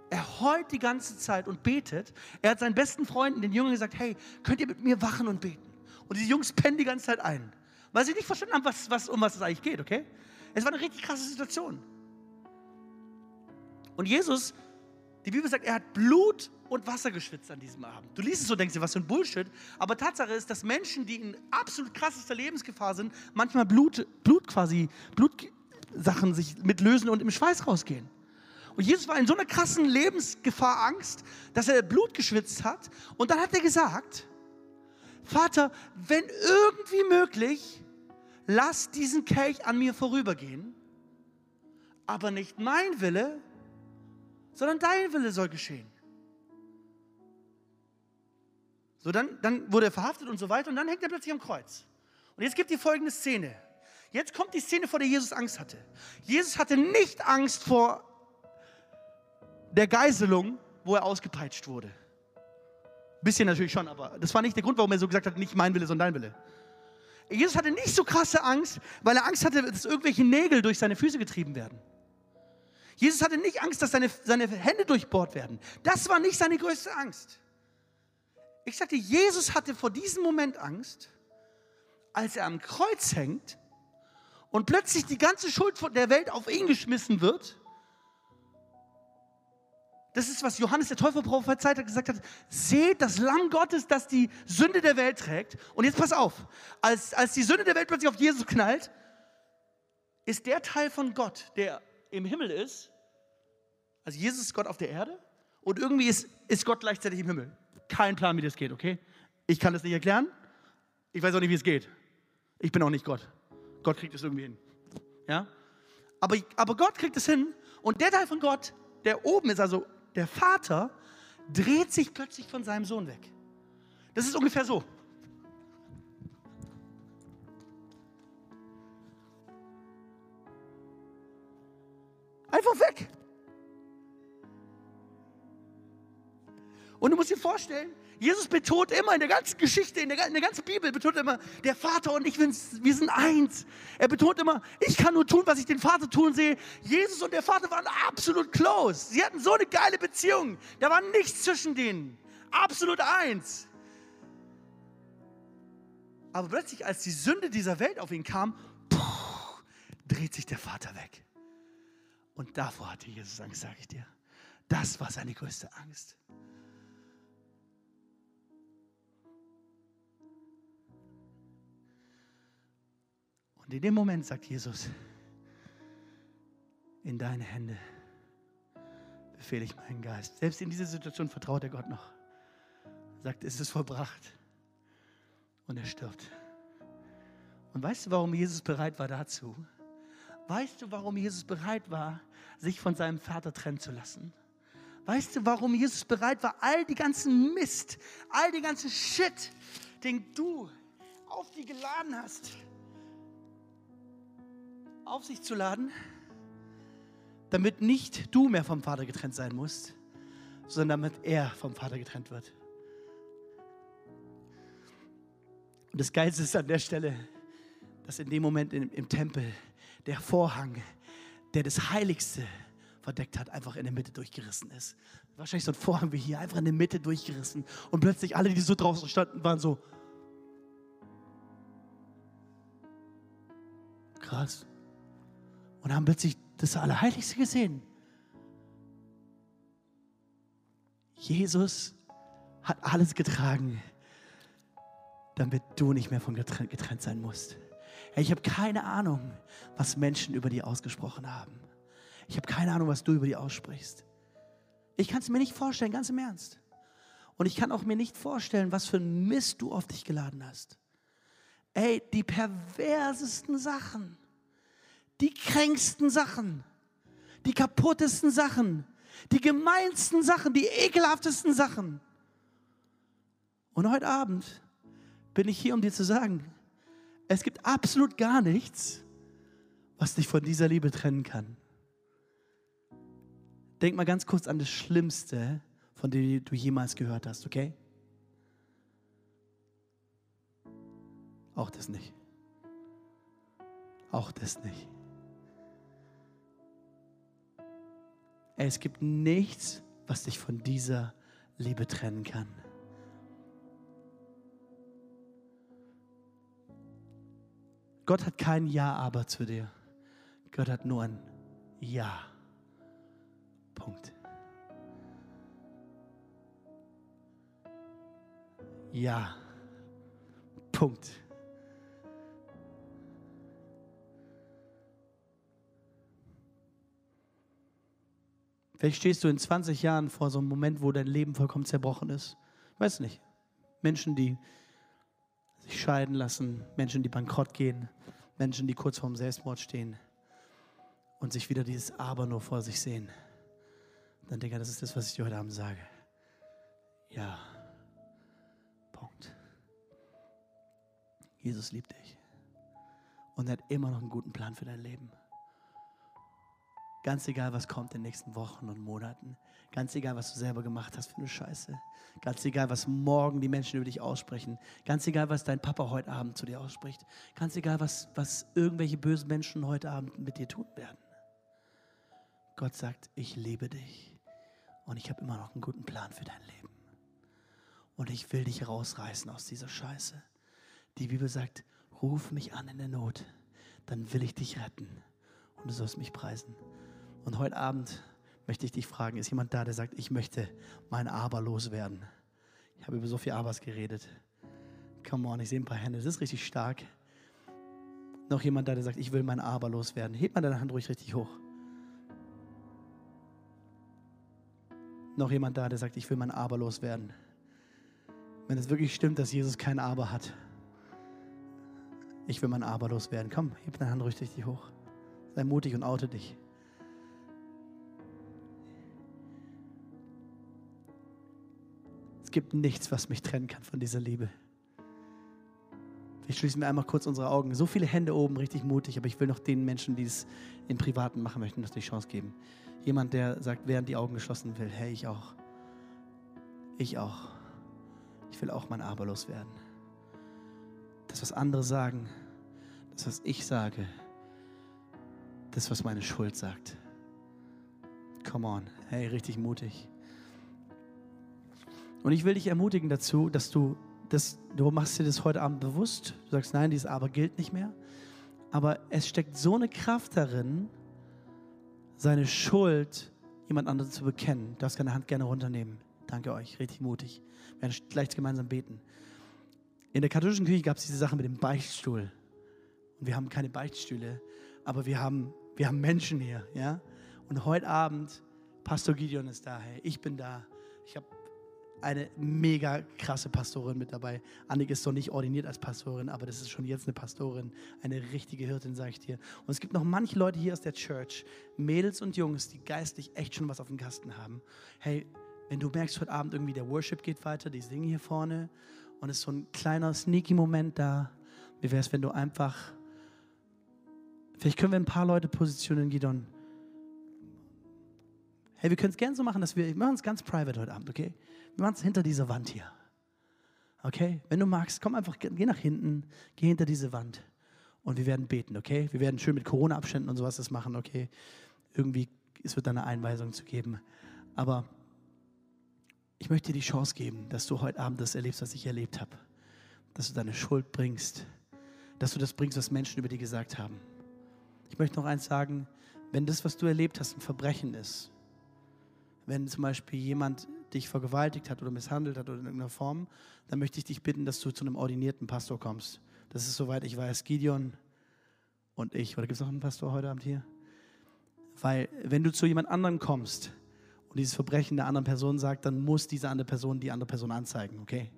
Er heult die ganze Zeit und betet. Er hat seinen besten Freunden, den Jüngern, gesagt: Hey, könnt ihr mit mir wachen und beten? Und die Jungs pennen die ganze Zeit ein, weil sie nicht verstanden haben, was, was, um was es eigentlich geht, okay? Es war eine richtig krasse Situation. Und Jesus, die Bibel sagt, er hat Blut und Wasser geschwitzt an diesem Abend. Du liest es so, denkst dir, was für ein Bullshit. Aber Tatsache ist, dass Menschen, die in absolut krassester Lebensgefahr sind, manchmal Blut, Blut quasi, Blutsachen sich mitlösen und im Schweiß rausgehen. Und Jesus war in so einer krassen Lebensgefahr, Angst, dass er Blut geschwitzt hat. Und dann hat er gesagt, Vater, wenn irgendwie möglich, lass diesen Kelch an mir vorübergehen, aber nicht mein Wille, sondern dein Wille soll geschehen. So, dann, dann wurde er verhaftet und so weiter und dann hängt er plötzlich am Kreuz. Und jetzt gibt die folgende Szene. Jetzt kommt die Szene, vor der Jesus Angst hatte. Jesus hatte nicht Angst vor der Geiselung, wo er ausgepeitscht wurde. Bisschen natürlich schon, aber das war nicht der Grund, warum er so gesagt hat, nicht mein Wille, sondern dein Wille. Jesus hatte nicht so krasse Angst, weil er Angst hatte, dass irgendwelche Nägel durch seine Füße getrieben werden. Jesus hatte nicht Angst, dass seine, seine Hände durchbohrt werden. Das war nicht seine größte Angst. Ich sagte, Jesus hatte vor diesem Moment Angst, als er am Kreuz hängt und plötzlich die ganze Schuld der Welt auf ihn geschmissen wird das ist, was Johannes der Täufer prophezeit hat, gesagt hat, seht das Lamm Gottes, das die Sünde der Welt trägt. Und jetzt pass auf, als, als die Sünde der Welt plötzlich auf Jesus knallt, ist der Teil von Gott, der im Himmel ist, also Jesus ist Gott auf der Erde und irgendwie ist, ist Gott gleichzeitig im Himmel. Kein Plan, wie das geht, okay? Ich kann das nicht erklären. Ich weiß auch nicht, wie es geht. Ich bin auch nicht Gott. Gott kriegt es irgendwie hin. Ja? Aber, aber Gott kriegt es hin und der Teil von Gott, der oben ist, also der Vater dreht sich plötzlich von seinem Sohn weg. Das ist ungefähr so. Und du musst dir vorstellen, Jesus betont immer in der ganzen Geschichte, in der, in der ganzen Bibel, betont immer, der Vater und ich, wir sind eins. Er betont immer, ich kann nur tun, was ich den Vater tun sehe. Jesus und der Vater waren absolut close. Sie hatten so eine geile Beziehung. Da war nichts zwischen denen. Absolut eins. Aber plötzlich, als die Sünde dieser Welt auf ihn kam, puh, dreht sich der Vater weg. Und davor hatte Jesus Angst, sage ich dir. Das war seine größte Angst. Und in dem Moment sagt Jesus, in deine Hände befehle ich meinen Geist. Selbst in dieser Situation vertraut er Gott noch. Sagt, es ist vollbracht. Und er stirbt. Und weißt du, warum Jesus bereit war dazu? Weißt du, warum Jesus bereit war, sich von seinem Vater trennen zu lassen? Weißt du, warum Jesus bereit war, all die ganzen Mist, all die ganzen Shit, den du auf die geladen hast, auf sich zu laden, damit nicht du mehr vom Vater getrennt sein musst, sondern damit er vom Vater getrennt wird. Und das Geilste ist an der Stelle, dass in dem Moment im, im Tempel der Vorhang, der das Heiligste verdeckt hat, einfach in der Mitte durchgerissen ist. Wahrscheinlich so ein Vorhang wie hier, einfach in der Mitte durchgerissen. Und plötzlich alle, die so draußen standen, waren so, krass und haben plötzlich das Allerheiligste gesehen. Jesus hat alles getragen, damit du nicht mehr von getrennt, getrennt sein musst. Ich habe keine Ahnung, was Menschen über dir ausgesprochen haben. Ich habe keine Ahnung, was du über dir aussprichst. Ich kann es mir nicht vorstellen, ganz im Ernst. Und ich kann auch mir nicht vorstellen, was für ein Mist du auf dich geladen hast. Ey, die perversesten Sachen die kränksten Sachen, die kaputtesten Sachen, die gemeinsten Sachen, die ekelhaftesten Sachen. Und heute Abend bin ich hier, um dir zu sagen, es gibt absolut gar nichts, was dich von dieser Liebe trennen kann. Denk mal ganz kurz an das Schlimmste, von dem du jemals gehört hast, okay? Auch das nicht. Auch das nicht. Es gibt nichts, was dich von dieser Liebe trennen kann. Gott hat kein Ja, aber zu dir. Gott hat nur ein Ja. Punkt. Ja. Punkt. Vielleicht stehst du in 20 Jahren vor so einem Moment, wo dein Leben vollkommen zerbrochen ist. Ich weiß nicht. Menschen, die sich scheiden lassen, Menschen, die bankrott gehen, Menschen, die kurz vorm Selbstmord stehen und sich wieder dieses Aber nur vor sich sehen. Dann denke ich, das ist das, was ich dir heute Abend sage. Ja. Jesus liebt dich. Und er hat immer noch einen guten Plan für dein Leben. Ganz egal, was kommt in den nächsten Wochen und Monaten. Ganz egal, was du selber gemacht hast für eine Scheiße. Ganz egal, was morgen die Menschen über dich aussprechen. Ganz egal, was dein Papa heute Abend zu dir ausspricht. Ganz egal, was, was irgendwelche bösen Menschen heute Abend mit dir tun werden. Gott sagt, ich liebe dich und ich habe immer noch einen guten Plan für dein Leben. Und ich will dich rausreißen aus dieser Scheiße. Die Bibel sagt, ruf mich an in der Not, dann will ich dich retten und du sollst mich preisen. Und heute Abend möchte ich dich fragen, ist jemand da, der sagt, ich möchte mein Aber loswerden? Ich habe über so viel Abers geredet. Come on, ich sehe ein paar Hände, das ist richtig stark. Noch jemand da, der sagt, ich will mein Aber loswerden? Heb mal deine Hand ruhig richtig hoch. Noch jemand da, der sagt, ich will mein Aber loswerden? Wenn es wirklich stimmt, dass Jesus kein Aber hat, ich will mein Aber loswerden. Komm, heb deine Hand ruhig richtig hoch. Sei mutig und oute dich. Gibt nichts, was mich trennen kann von dieser Liebe. Vielleicht schließen wir einmal kurz unsere Augen. So viele Hände oben, richtig mutig, aber ich will noch den Menschen, die es im Privaten machen möchten, noch die Chance geben. Jemand, der sagt, während die Augen geschlossen will, hey, ich auch. Ich auch. Ich will auch mein Aber loswerden. Das, was andere sagen, das, was ich sage, das, was meine Schuld sagt. Come on, hey, richtig mutig. Und ich will dich ermutigen dazu, dass du das, du machst dir das heute Abend bewusst. Du sagst, nein, dieses Aber gilt nicht mehr. Aber es steckt so eine Kraft darin, seine Schuld jemand anderem zu bekennen. Du darfst deine Hand gerne runternehmen. Danke euch, richtig mutig. Wir werden gleich gemeinsam beten. In der katholischen Kirche gab es diese Sache mit dem Beichtstuhl. Und wir haben keine Beichtstühle, aber wir haben, wir haben Menschen hier. Ja? Und heute Abend, Pastor Gideon ist da, hey, ich bin da. Ich habe eine mega krasse Pastorin mit dabei. Annik ist noch nicht ordiniert als Pastorin, aber das ist schon jetzt eine Pastorin, eine richtige Hirtin, sage ich dir. Und es gibt noch manche Leute hier aus der Church, Mädels und Jungs, die geistlich echt schon was auf dem Kasten haben. Hey, wenn du merkst, heute Abend irgendwie der Worship geht weiter, die singen hier vorne und es ist so ein kleiner sneaky Moment da. Wie wäre es, wenn du einfach, vielleicht können wir ein paar Leute positionieren, Gidon. Hey, wir können es gerne so machen, dass wir, wir machen es ganz private heute Abend, okay? Wir machen es hinter dieser Wand hier. Okay? Wenn du magst, komm einfach, geh nach hinten, geh hinter diese Wand und wir werden beten, okay? Wir werden schön mit Corona-Abständen und sowas das machen, okay? Irgendwie, es wird eine Einweisung zu geben. Aber ich möchte dir die Chance geben, dass du heute Abend das erlebst, was ich erlebt habe. Dass du deine Schuld bringst. Dass du das bringst, was Menschen über dich gesagt haben. Ich möchte noch eins sagen, wenn das, was du erlebt hast, ein Verbrechen ist, wenn zum Beispiel jemand dich vergewaltigt hat oder misshandelt hat oder in irgendeiner Form, dann möchte ich dich bitten, dass du zu einem ordinierten Pastor kommst. Das ist, soweit ich weiß, Gideon und ich. Oder gibt es noch einen Pastor heute Abend hier? Weil, wenn du zu jemand anderem kommst und dieses Verbrechen der anderen Person sagt, dann muss diese andere Person die andere Person anzeigen, okay?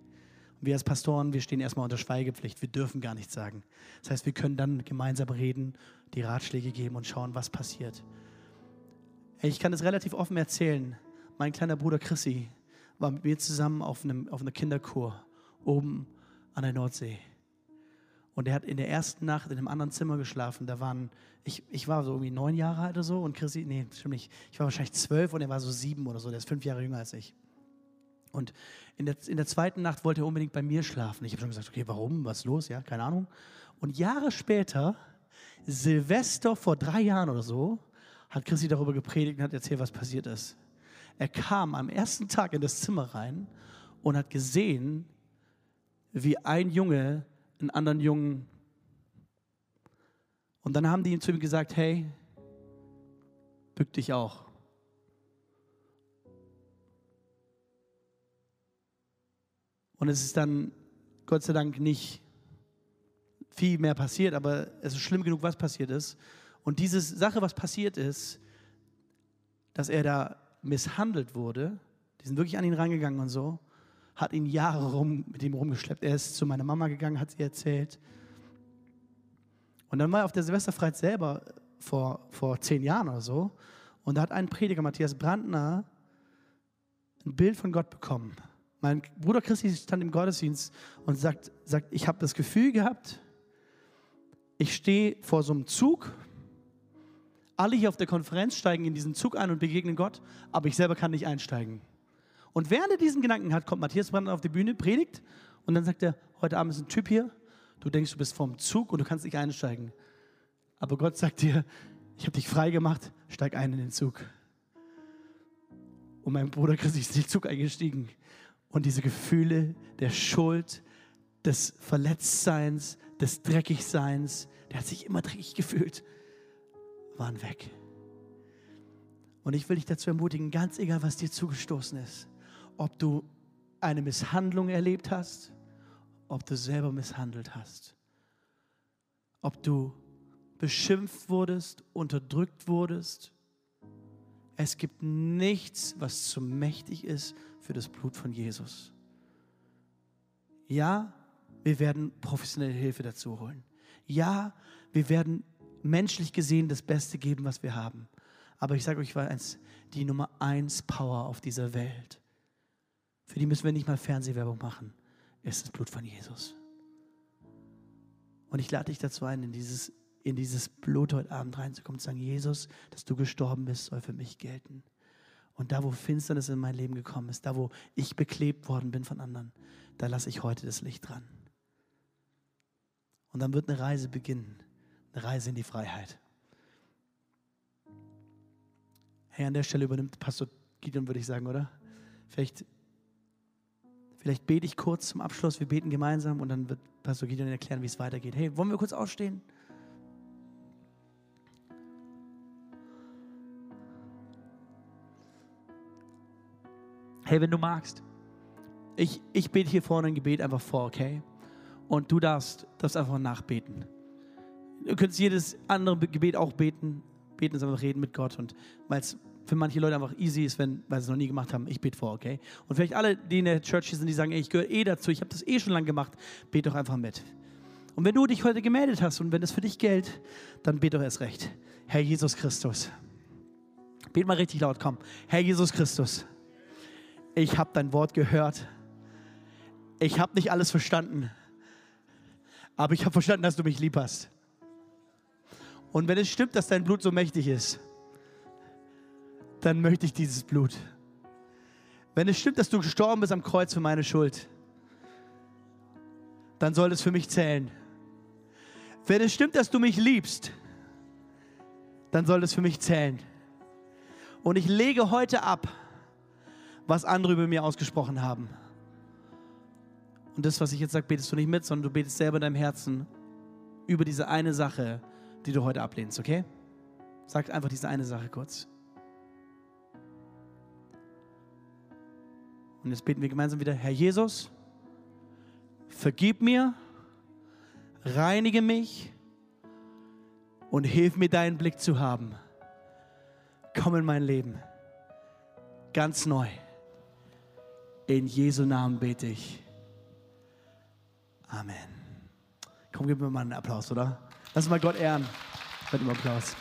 Und wir als Pastoren, wir stehen erstmal unter Schweigepflicht. Wir dürfen gar nichts sagen. Das heißt, wir können dann gemeinsam reden, die Ratschläge geben und schauen, was passiert. Ich kann es relativ offen erzählen. Mein kleiner Bruder Chrissy war mit mir zusammen auf, einem, auf einer Kinderkur oben an der Nordsee. Und er hat in der ersten Nacht in einem anderen Zimmer geschlafen. Da waren, ich, ich war so irgendwie neun Jahre alt oder so und Chrissy, nee, stimmt nicht. Ich war wahrscheinlich zwölf und er war so sieben oder so. Der ist fünf Jahre jünger als ich. Und in der, in der zweiten Nacht wollte er unbedingt bei mir schlafen. Ich habe schon gesagt, okay, warum? Was ist los? Ja, keine Ahnung. Und Jahre später, Silvester vor drei Jahren oder so, hat Chrissy darüber gepredigt und hat erzählt, was passiert ist. Er kam am ersten Tag in das Zimmer rein und hat gesehen, wie ein Junge einen anderen Jungen. Und dann haben die ihm zu ihm gesagt: Hey, bück dich auch. Und es ist dann Gott sei Dank nicht viel mehr passiert, aber es ist schlimm genug, was passiert ist. Und diese Sache, was passiert ist, dass er da misshandelt wurde, die sind wirklich an ihn rangegangen und so, hat ihn Jahre rum, mit ihm rumgeschleppt. Er ist zu meiner Mama gegangen, hat sie erzählt. Und dann war er auf der Silvesterfreiheit selber vor, vor zehn Jahren oder so. Und da hat ein Prediger, Matthias Brandner, ein Bild von Gott bekommen. Mein Bruder Christi stand im Gottesdienst und sagt, sagt ich habe das Gefühl gehabt, ich stehe vor so einem Zug, alle hier auf der Konferenz steigen in diesen Zug ein und begegnen Gott, aber ich selber kann nicht einsteigen. Und während er diesen Gedanken hat, kommt Matthias Brandner auf die Bühne, predigt und dann sagt er, heute Abend ist ein Typ hier, du denkst, du bist vom Zug und du kannst nicht einsteigen. Aber Gott sagt dir, ich habe dich frei gemacht, steig ein in den Zug. Und mein Bruder Christi ist in den Zug eingestiegen. Und diese Gefühle der Schuld, des Verletztseins, des Dreckigseins, der hat sich immer dreckig gefühlt, waren weg. Und ich will dich dazu ermutigen, ganz egal, was dir zugestoßen ist, ob du eine Misshandlung erlebt hast, ob du selber misshandelt hast, ob du beschimpft wurdest, unterdrückt wurdest. Es gibt nichts, was zu mächtig ist für das Blut von Jesus. Ja, wir werden professionelle Hilfe dazu holen. Ja, wir werden menschlich gesehen das Beste geben, was wir haben. Aber ich sage euch eins, die Nummer eins Power auf dieser Welt, für die müssen wir nicht mal Fernsehwerbung machen, ist das Blut von Jesus. Und ich lade dich dazu ein, in dieses, in dieses Blut heute Abend reinzukommen und zu sagen, Jesus, dass du gestorben bist, soll für mich gelten. Und da, wo Finsternis in mein Leben gekommen ist, da, wo ich beklebt worden bin von anderen, da lasse ich heute das Licht dran. Und dann wird eine Reise beginnen, eine Reise in die Freiheit. Hey, an der Stelle übernimmt Pastor Gideon, würde ich sagen, oder? Vielleicht, vielleicht bete ich kurz zum Abschluss, wir beten gemeinsam und dann wird Pastor Gideon erklären, wie es weitergeht. Hey, wollen wir kurz aufstehen? Hey, wenn du magst, ich, ich bete hier vorne ein Gebet einfach vor, okay? Und du darfst das einfach nachbeten. Du könntest jedes andere Gebet auch beten. Beten ist einfach reden mit Gott. Und weil es für manche Leute einfach easy ist, wenn, weil sie es noch nie gemacht haben, ich bete vor, okay? Und vielleicht alle, die in der Church sind, die sagen, ey, ich gehöre eh dazu, ich habe das eh schon lange gemacht, bete doch einfach mit. Und wenn du dich heute gemeldet hast und wenn das für dich gilt, dann bete doch erst recht. Herr Jesus Christus. Bete mal richtig laut, komm. Herr Jesus Christus, ich habe dein Wort gehört. Ich habe nicht alles verstanden aber ich habe verstanden, dass du mich lieb hast. Und wenn es stimmt, dass dein Blut so mächtig ist, dann möchte ich dieses Blut. Wenn es stimmt, dass du gestorben bist am Kreuz für meine Schuld, dann soll es für mich zählen. Wenn es stimmt, dass du mich liebst, dann soll es für mich zählen. Und ich lege heute ab, was andere über mir ausgesprochen haben. Und das, was ich jetzt sage, betest du nicht mit, sondern du betest selber in deinem Herzen über diese eine Sache, die du heute ablehnst, okay? Sag einfach diese eine Sache kurz. Und jetzt beten wir gemeinsam wieder, Herr Jesus, vergib mir, reinige mich und hilf mir deinen Blick zu haben. Komm in mein Leben, ganz neu. In Jesu Namen bete ich. Amen. Komm, gib mir mal einen Applaus, oder? Lass mal Gott ehren mit einem Applaus.